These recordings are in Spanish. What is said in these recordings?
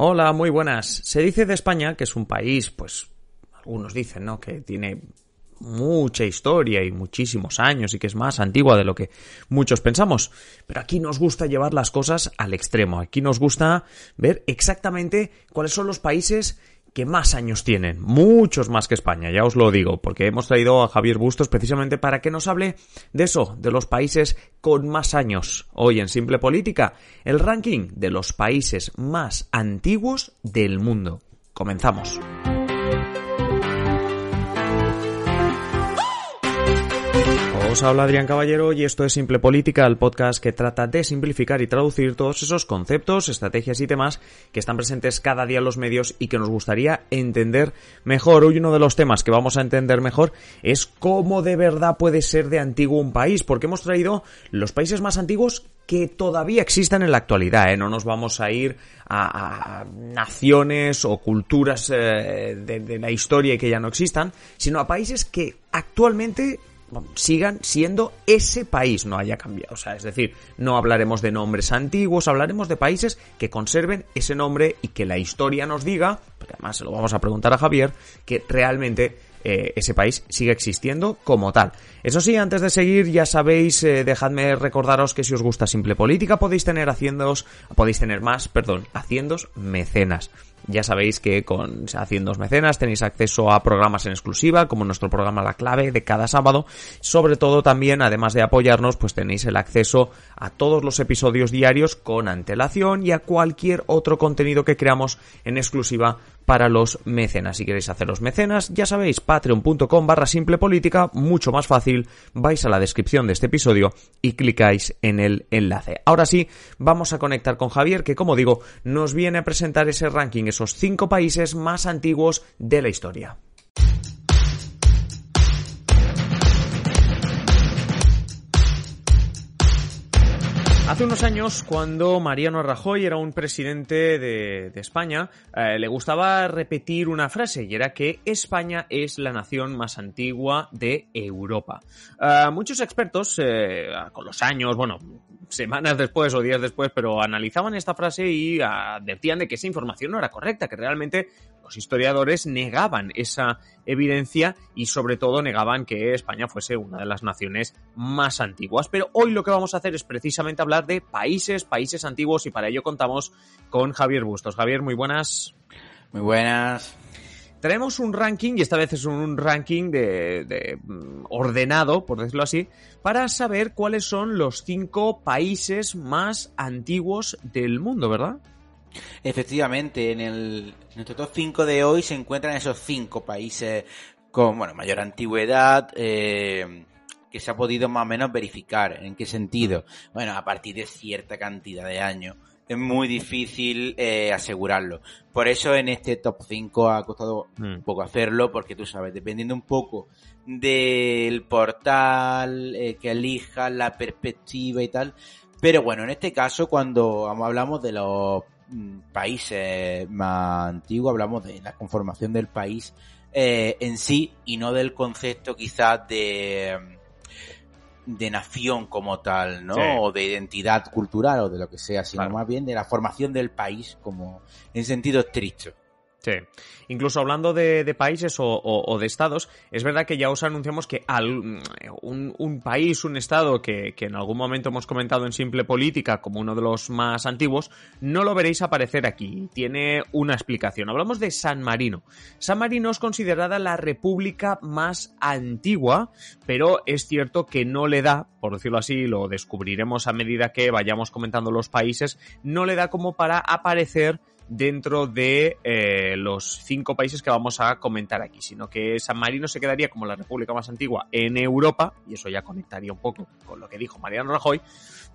Hola, muy buenas. Se dice de España que es un país, pues, algunos dicen, ¿no? Que tiene mucha historia y muchísimos años y que es más antigua de lo que muchos pensamos. Pero aquí nos gusta llevar las cosas al extremo. Aquí nos gusta ver exactamente cuáles son los países que más años tienen, muchos más que España, ya os lo digo, porque hemos traído a Javier Bustos precisamente para que nos hable de eso, de los países con más años. Hoy en Simple Política, el ranking de los países más antiguos del mundo. Comenzamos. Os habla Adrián Caballero y esto es Simple Política, el podcast que trata de simplificar y traducir todos esos conceptos, estrategias y temas que están presentes cada día en los medios y que nos gustaría entender mejor. Hoy uno de los temas que vamos a entender mejor es cómo de verdad puede ser de antiguo un país, porque hemos traído los países más antiguos que todavía existan en la actualidad. ¿eh? No nos vamos a ir a, naciones o culturas eh, de, de la historia y que ya no existan, sino a países que actualmente sigan siendo ese país, no haya cambiado. O sea, es decir, no hablaremos de nombres antiguos, hablaremos de países que conserven ese nombre y que la historia nos diga, porque además se lo vamos a preguntar a Javier, que realmente eh, ese país sigue existiendo como tal. Eso sí, antes de seguir, ya sabéis, eh, dejadme recordaros que si os gusta Simple Política podéis tener haciendos, podéis tener más, perdón, haciendos mecenas. Ya sabéis que con Haciendo Mecenas tenéis acceso a programas en exclusiva, como nuestro programa La Clave de cada sábado. Sobre todo también, además de apoyarnos, pues tenéis el acceso a todos los episodios diarios con antelación y a cualquier otro contenido que creamos en exclusiva para los mecenas. Si queréis hacer los mecenas, ya sabéis, patreon.com barra simple política, mucho más fácil. Vais a la descripción de este episodio y clicáis en el enlace. Ahora sí, vamos a conectar con Javier, que como digo, nos viene a presentar ese ranking, esos cinco países más antiguos de la historia. Hace unos años, cuando Mariano Rajoy era un presidente de, España, eh, le gustaba repetir una frase y era que España es la nación más antigua de Europa. Eh, muchos expertos, eh, con los años, bueno, semanas después o días después, pero analizaban esta frase y advertían de que esa información no era correcta, que realmente los historiadores negaban esa evidencia y sobre todo negaban que España fuese una de las naciones más antiguas. Pero hoy lo que vamos a hacer es precisamente hablar de países, países antiguos y para ello contamos con Javier Bustos. Javier, muy buenas. Muy buenas. Tenemos un ranking, y esta vez es un ranking de, de, ordenado, por decirlo así, para saber cuáles son los cinco países más antiguos del mundo, ¿verdad? Efectivamente, en el nuestro top 5 de hoy se encuentran esos cinco países con bueno, mayor antigüedad, eh, que se ha podido más o menos verificar. ¿En qué sentido? Bueno, a partir de cierta cantidad de años. Es muy difícil eh, asegurarlo. Por eso en este top 5 ha costado mm. un poco hacerlo, porque tú sabes, dependiendo un poco del portal eh, que elija, la perspectiva y tal. Pero bueno, en este caso, cuando hablamos de los países más antiguos, hablamos de la conformación del país eh, en sí y no del concepto quizás de de nación como tal, ¿no? Sí. O de identidad cultural o de lo que sea, sino claro. más bien de la formación del país como en sentido estricto. Incluso hablando de, países o, de estados, es verdad que ya os anunciamos que al, un, país, un estado que, en algún momento hemos comentado en Simple Política como uno de los más antiguos, no lo veréis aparecer aquí. Tiene una explicación. Hablamos de San Marino. San Marino es considerada la república más antigua, pero es cierto que no le da, por decirlo así, lo descubriremos a medida que vayamos comentando los países, no le da como para aparecer dentro de eh, los cinco países que vamos a comentar aquí, sino que San Marino se quedaría como la república más antigua en Europa, y eso ya conectaría un poco con lo que dijo Mariano Rajoy,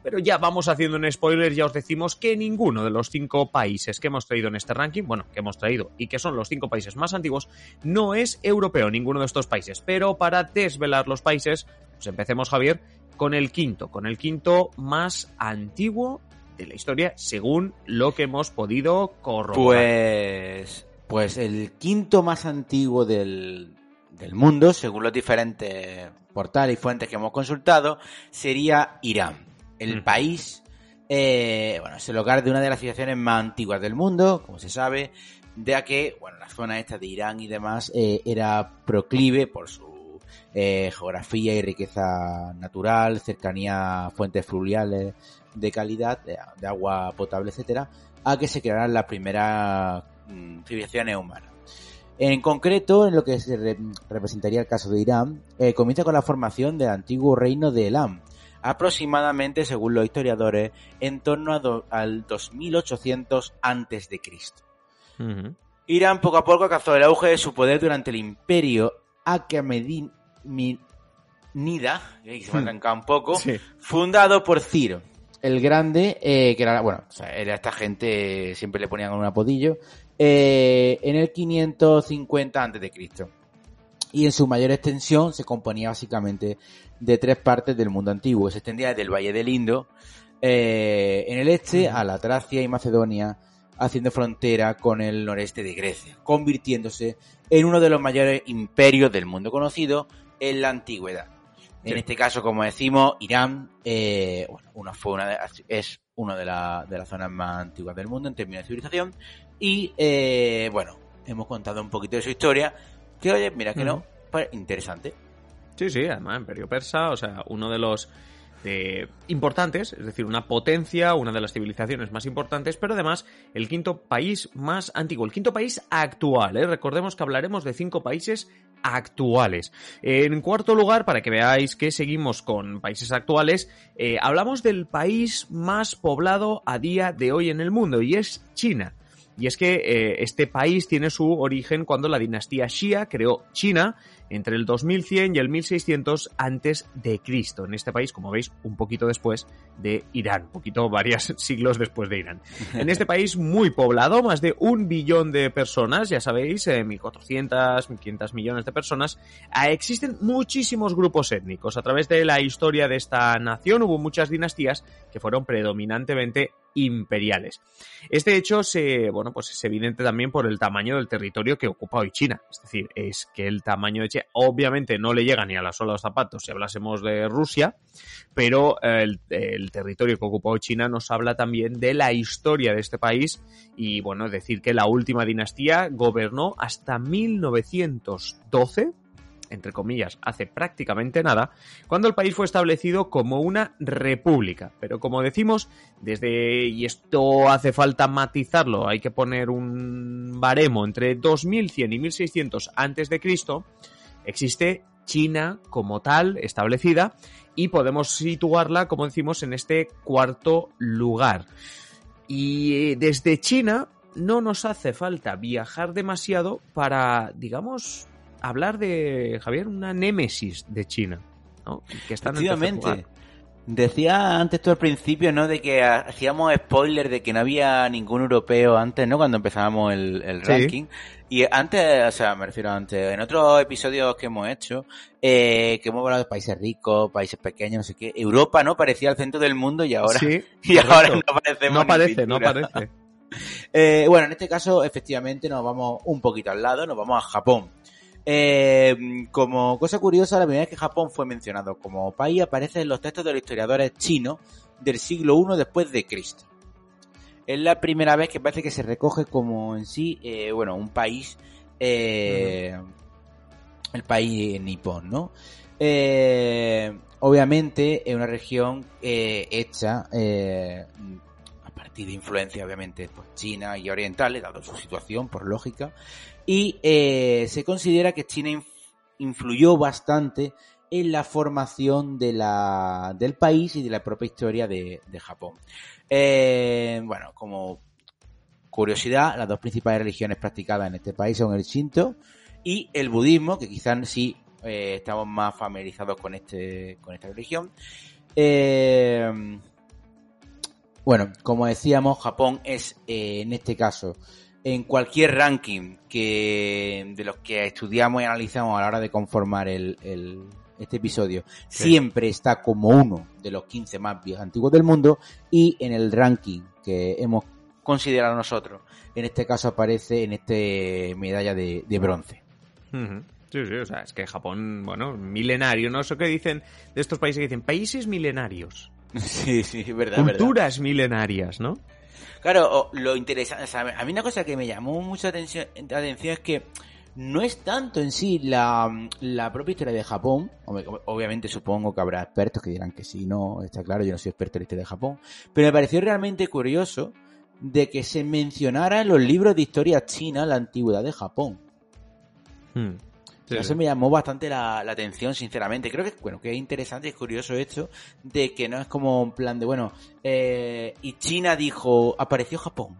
pero ya vamos haciendo un spoiler, ya os decimos que ninguno de los cinco países que hemos traído en este ranking, bueno, que hemos traído y que son los cinco países más antiguos, no es europeo, ninguno de estos países. Pero para desvelar los países, pues empecemos, Javier, con el quinto, con el quinto más antiguo de la historia, según lo que hemos podido corroborar. Pues, pues el quinto más antiguo del, del mundo, según los diferentes portales y fuentes que hemos consultado, sería Irán, el mm. país Eh, bueno, es el hogar de una de las civilizaciones más antiguas del mundo, como se sabe, de que, bueno, la zona esta de Irán y demás eh, era proclive por su eh, geografía y riqueza natural, cercanía a fuentes fluviales de calidad, de, agua potable, etcétera, a que se crearan las primeras mm, civilizaciones humanas. En concreto, en lo que se representaría el caso de Irán, eh, comienza con la formación del antiguo reino de Elam, aproximadamente, según los historiadores, en torno al 2800 antes de Cristo. Irán poco a poco alcanzó el auge de su poder durante el imperio Akhemedida, que se me ha un poco, fundado por Ciro, el Grande, eh, que era, bueno, era esta gente, siempre le ponían un apodillo, eh, en el 550 a.C. Y en su mayor extensión se componía básicamente de tres partes del mundo antiguo. Se extendía desde el Valle del Indo, eh, en el este, a la Tracia y Macedonia, haciendo frontera con el noreste de Grecia, convirtiéndose en uno de los mayores imperios del mundo conocido en la antigüedad. En este caso, como decimos, Irán eh, bueno, uno fue una es una de, de, las zonas más antiguas del mundo en términos de civilización. Y eh, bueno, hemos contado un poquito de su historia. Que oye, mira que no, pues interesante. Sí, sí, además, Imperio Persa, o sea, uno de los importantes, es decir, una potencia, una de las civilizaciones más importantes, pero además el quinto país más antiguo, el quinto país actual. ¿eh? Recordemos que hablaremos de cinco países actuales. En cuarto lugar, para que veáis que seguimos con países actuales, eh, hablamos del país más poblado a día de hoy en el mundo y es China. Y es que eh, este país tiene su origen cuando la dinastía Xia creó China entre el 2100 y el 1600 antes de Cristo. En este país, como veis, un poquito después de Irán, un poquito varios siglos después de Irán. En este país muy poblado, más de un billón de personas, ya sabéis, eh, 1.400, 1.500 millones de personas, eh, existen muchísimos grupos étnicos. A través de la historia de esta nación hubo muchas dinastías que fueron predominantemente imperiales. Este hecho se, bueno, pues es evidente también por el tamaño del territorio que ocupa hoy China. Es decir, es que el tamaño de China obviamente no le llega ni a la sola los zapatos si hablásemos de Rusia, pero el, territorio que ocupa hoy China nos habla también de la historia de este país y bueno, decir que la última dinastía gobernó hasta 1912 entre comillas, hace prácticamente nada, cuando el país fue establecido como una república. Pero como decimos, desde, y esto hace falta matizarlo, hay que poner un baremo entre 2100 y 1600 antes de Cristo, existe China como tal establecida y podemos situarla, como decimos, en este cuarto lugar. Y desde China no nos hace falta viajar demasiado para, digamos, hablar de, Javier, una némesis de China, ¿no? Que Efectivamente. Decía antes tú al principio, ¿no? De que hacíamos spoiler de que no había ningún europeo antes, ¿no? Cuando empezábamos el, ranking. Y antes, o sea, me refiero antes, en otros episodios que hemos hecho, eh, que hemos hablado de países ricos, países pequeños, no sé qué, Europa, ¿no? Parecía el centro del mundo y ahora, y ahora no parecemos No parece, no parece. eh, bueno, en este caso, efectivamente, nos vamos un poquito al lado, nos vamos a Japón. Eh, como cosa curiosa, la primera vez que Japón fue mencionado como país aparece en los textos de los historiadores chinos del siglo I después de Cristo. Es la primera vez que parece que se recoge como en sí, eh, bueno, un país, eh, el país nipón, ¿no? Eh, obviamente es una región hecha de influencia, obviamente, pues, china y orientales, dado su situación, por lógica, y eh, se considera que China influyó bastante en la formación de la, del país y de la propia historia de, Japón. Eh, bueno, como curiosidad, las dos principales religiones practicadas en este país son el Shinto y el budismo, que quizás sí eh, estamos más familiarizados con este con esta religión. Bueno, como decíamos, Japón es en este caso en cualquier ranking que de los que estudiamos y analizamos a la hora de conformar el, este episodio, siempre está como uno de los 15 más viejos antiguos del mundo y en el ranking que hemos considerado nosotros, en este caso aparece en este medalla de, bronce. Sí, sí, o sea, es que Japón, bueno, milenario, ¿no? Eso que dicen de estos países que dicen países milenarios. Sí, sí, verdad. Culturas milenarias, ¿no? Claro, lo interesante, a mí una cosa que me llamó mucha atención, atención es que no es tanto en sí la, propia historia de Japón. Obviamente supongo que habrá expertos que dirán que sí, no, está claro, yo no soy experto en la historia de Japón. Pero me pareció realmente curioso de que se mencionara en los libros de historia china la antigüedad de Japón. Hmm. Eso me llamó bastante la, atención, sinceramente. Creo que bueno que es interesante y es curioso esto de que no es como un plan de, bueno, eh, y China dijo, apareció Japón.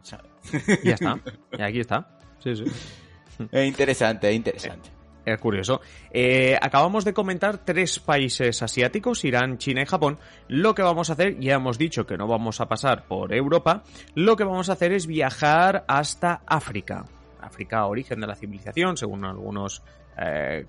Y ya está. Y aquí está. Sí, sí. Es interesante, es interesante. Es curioso. Eh, acabamos de comentar tres países asiáticos, Irán, China y Japón. Lo que vamos a hacer, ya hemos dicho que no vamos a pasar por Europa, lo que vamos a hacer es viajar hasta África. África, origen de la civilización, según algunos eh,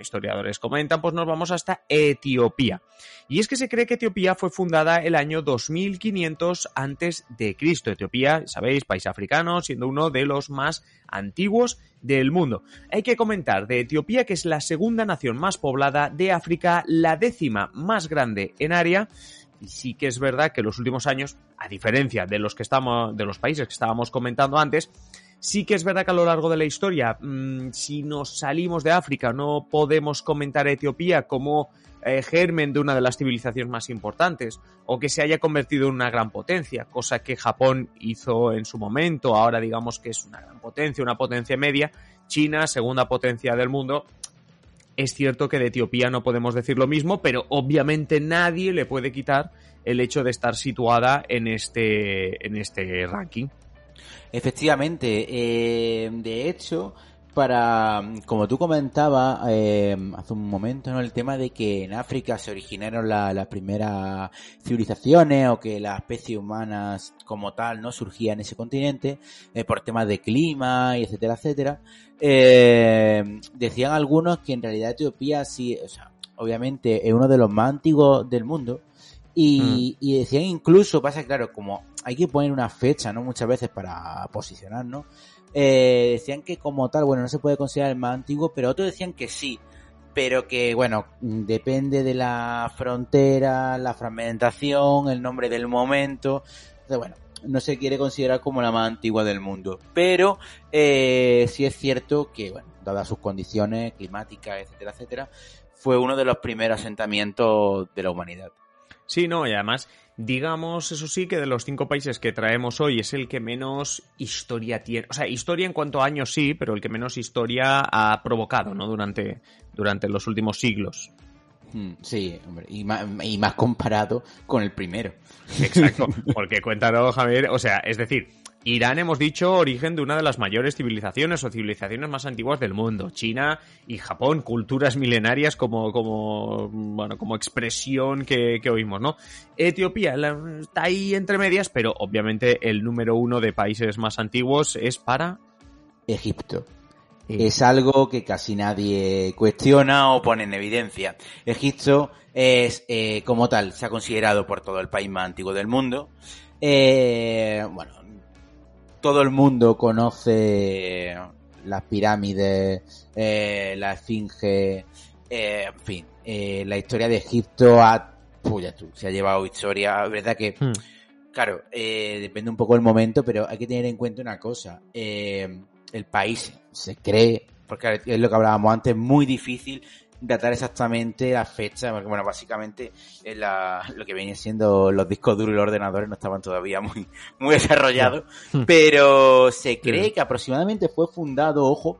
historiadores comentan, pues nos vamos hasta Etiopía. Y es que se cree que Etiopía fue fundada el año 2500 antes de Cristo. Etiopía, sabéis, país africano, siendo uno de los más antiguos del mundo. Hay que comentar de Etiopía que es la segunda nación más poblada de África, la décima más grande en área. Y sí que es verdad que en los últimos años, a diferencia de los que estamos, de los países que estábamos comentando antes, Sí que es verdad que a lo largo de la historia, mm, si nos salimos de África, no podemos comentar a Etiopía como eh, germen de una de las civilizaciones más importantes, o que se haya convertido en una gran potencia, cosa que Japón hizo en su momento, ahora digamos que es una gran potencia, una potencia media, China, segunda potencia del mundo. Es cierto que de Etiopía no podemos decir lo mismo, pero obviamente nadie le puede quitar el hecho de estar situada en este, en este ranking. Efectivamente, eh, de hecho, para, como tú comentabas eh, hace un momento, ¿no? El tema de que en África se originaron las primeras civilizaciones o que las especies humanas como tal no surgían en ese continente eh, por temas de clima y etcétera, etcétera. decían algunos que en realidad Etiopía sí, o sea, obviamente es uno de los más antiguos del mundo y, mm. y decían incluso, pasa claro, como hay que poner una fecha, ¿no? Muchas veces para posicionarnos. Eh, decían que como tal, bueno, no se puede considerar el más antiguo, pero otros decían que sí. Pero que, bueno, depende de la frontera, la fragmentación, el nombre del momento. Entonces, bueno, no se quiere considerar como la más antigua del mundo. Pero eh, sí es cierto que, bueno, dadas sus condiciones climáticas, etcétera, etcétera, fue uno de los primeros asentamientos de la humanidad. Sí, no, y además, digamos, eso sí, que de los cinco países que traemos hoy es el que menos historia tiene. O sea, historia en cuanto a años sí, pero el que menos historia ha provocado, ¿no? Durante, durante los últimos siglos. Hmm, sí, hombre, y más, y más comparado con el primero. Exacto, porque cuéntanos, Javier, o sea, es decir, Irán, hemos dicho, origen de una de las mayores civilizaciones o civilizaciones más antiguas del mundo. China y Japón, culturas milenarias como, como, bueno, como expresión que, oímos, ¿no? Etiopía está ahí entre medias, pero obviamente el número uno de países más antiguos es para Egipto. Es algo que casi nadie cuestiona o pone en evidencia. Egipto es, eh, como tal, se ha considerado por todo el país más antiguo del mundo. Eh, bueno, todo el mundo conoce las pirámides, eh, la esfinge, eh, en fin, eh, la historia de Egipto ha, se ha llevado historia, verdad que, hmm. claro, depende un poco del momento, pero hay que tener en cuenta una cosa, el país se cree, porque es lo que hablábamos antes, muy difícil datar exactamente la fecha, porque bueno, básicamente lo que venía siendo los discos duros y los ordenadores no estaban todavía muy, muy desarrollados, pero se cree que aproximadamente fue fundado, ojo,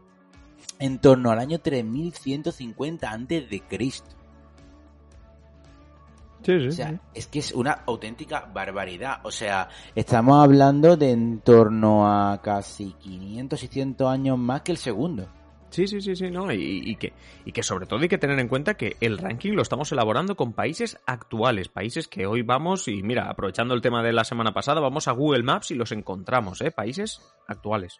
en torno al año 3150 antes de Cristo. Sí, sí, o sea, es que es una auténtica barbaridad. O sea, estamos hablando de en torno a casi 500, 600 años más que el segundo. Sí, sí, sí, sí, no, y, que, y que sobre todo hay que tener en cuenta que el ranking lo estamos elaborando con países actuales, países que hoy vamos, y mira, aprovechando el tema de la semana pasada, vamos a Google Maps y los encontramos, ¿eh? Países actuales.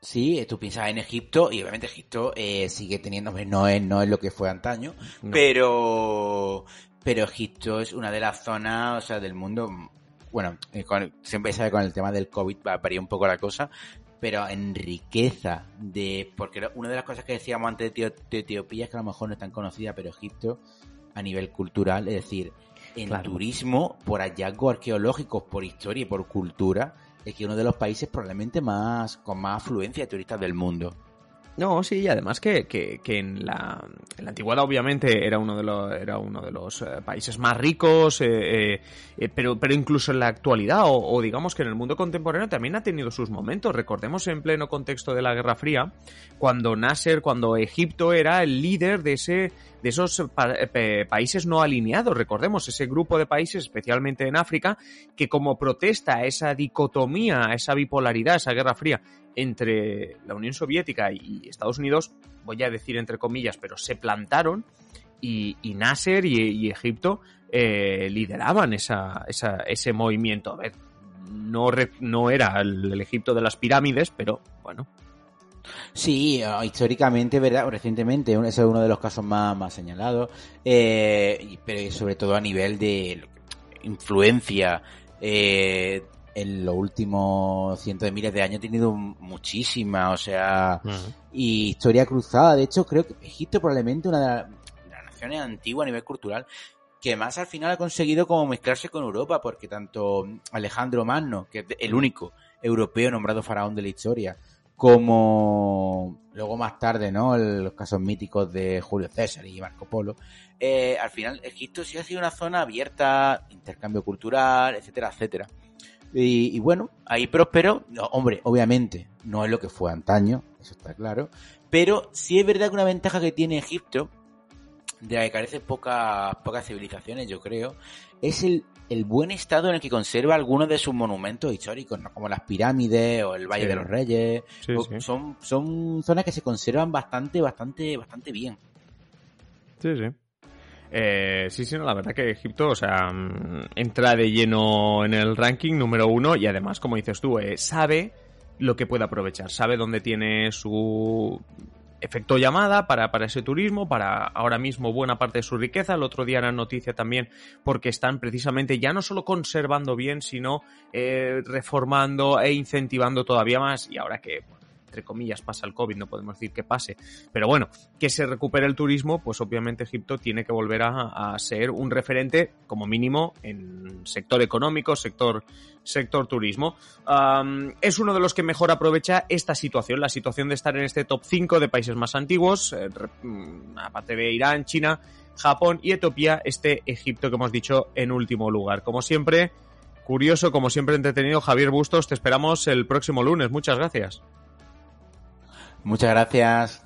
Sí, tú piensas en Egipto, y obviamente Egipto eh, sigue teniendo, no es, no es lo que fue antaño, pero, pero Egipto es una de las zonas, o sea, del mundo bueno, eh, siempre sabe con el tema del COVID va a variar un poco la cosa, pero en riqueza de porque una de las cosas que decíamos antes de, Etiopía es que a lo mejor no es tan conocida pero Egipto a nivel cultural es decir en turismo, por hallazgos arqueológicos, por historia y por cultura, es que uno de los países probablemente más con más afluencia de turistas del mundo. No, sí, y además que, que, que en, la, en, la, antigüedad obviamente era uno de los, era uno de los eh, países más ricos, eh, eh, eh, pero, pero incluso en la actualidad o, o, digamos que en el mundo contemporáneo también ha tenido sus momentos. Recordemos en pleno contexto de la Guerra Fría, cuando Nasser, cuando Egipto era el líder de ese de esos pa países no alineados. Recordemos ese grupo de países, especialmente en África, que como protesta a esa dicotomía, a esa bipolaridad, a esa Guerra Fría entre la Unión Soviética y Estados Unidos, voy a decir entre comillas, pero se plantaron y, y Nasser y, Egipto eh, lideraban esa, ese movimiento. A ver, no, no era el Egipto de las pirámides, pero bueno, Sí, históricamente, verdad, recientemente, ese es uno de los casos más, más señalados, eh, pero sobre todo a nivel de influencia, eh, en los últimos cientos de miles de años ha tenido muchísima, o sea, uh -huh. y historia cruzada. De hecho, creo que Egipto probablemente una de, la, de las naciones antiguas a nivel cultural que más al final ha conseguido como mezclarse con Europa, porque tanto Alejandro Magno, que es el único europeo nombrado faraón de la historia, como luego más tarde, ¿no? Los casos míticos de Julio César y Marco Polo. Eh, al final, Egipto sí ha sido una zona abierta, intercambio cultural, etcétera, etcétera. Y, bueno, ahí próspero, no, hombre, obviamente, no es lo que fue antaño, eso está claro, pero sí es verdad que una ventaja que tiene Egipto, de la que carece pocas pocas civilizaciones, yo creo, es el, el buen estado en el que conserva algunos de sus monumentos históricos, ¿no? como las pirámides o el Valle sí. de los Reyes. Sí, sí. Son, son zonas que se conservan bastante, bastante, bastante bien. Sí, sí. Eh, sí, sí, no, la verdad que Egipto, o sea, mm, entra de lleno en el ranking número uno y además, como dices tú, eh, sabe lo que puede aprovechar, sabe dónde tiene su efecto llamada para, para ese turismo, para ahora mismo buena parte de su riqueza. El otro día era noticia también porque están precisamente ya no solo conservando bien, sino eh, reformando e incentivando todavía más. Y ahora que, entre comillas, pasa el COVID, no podemos decir que pase, pero bueno, que se recupere el turismo, pues obviamente Egipto tiene que volver a, ser un referente, como mínimo, en sector económico, sector sector turismo. Es uno de los que mejor aprovecha esta situación, la situación de estar en este top 5 de países más antiguos, eh, aparte de Irán, China, Japón y Etiopía, este Egipto que hemos dicho en último lugar. Como siempre, curioso, como siempre entretenido, Javier Bustos, te esperamos el próximo lunes. Muchas gracias. Muchas gracias.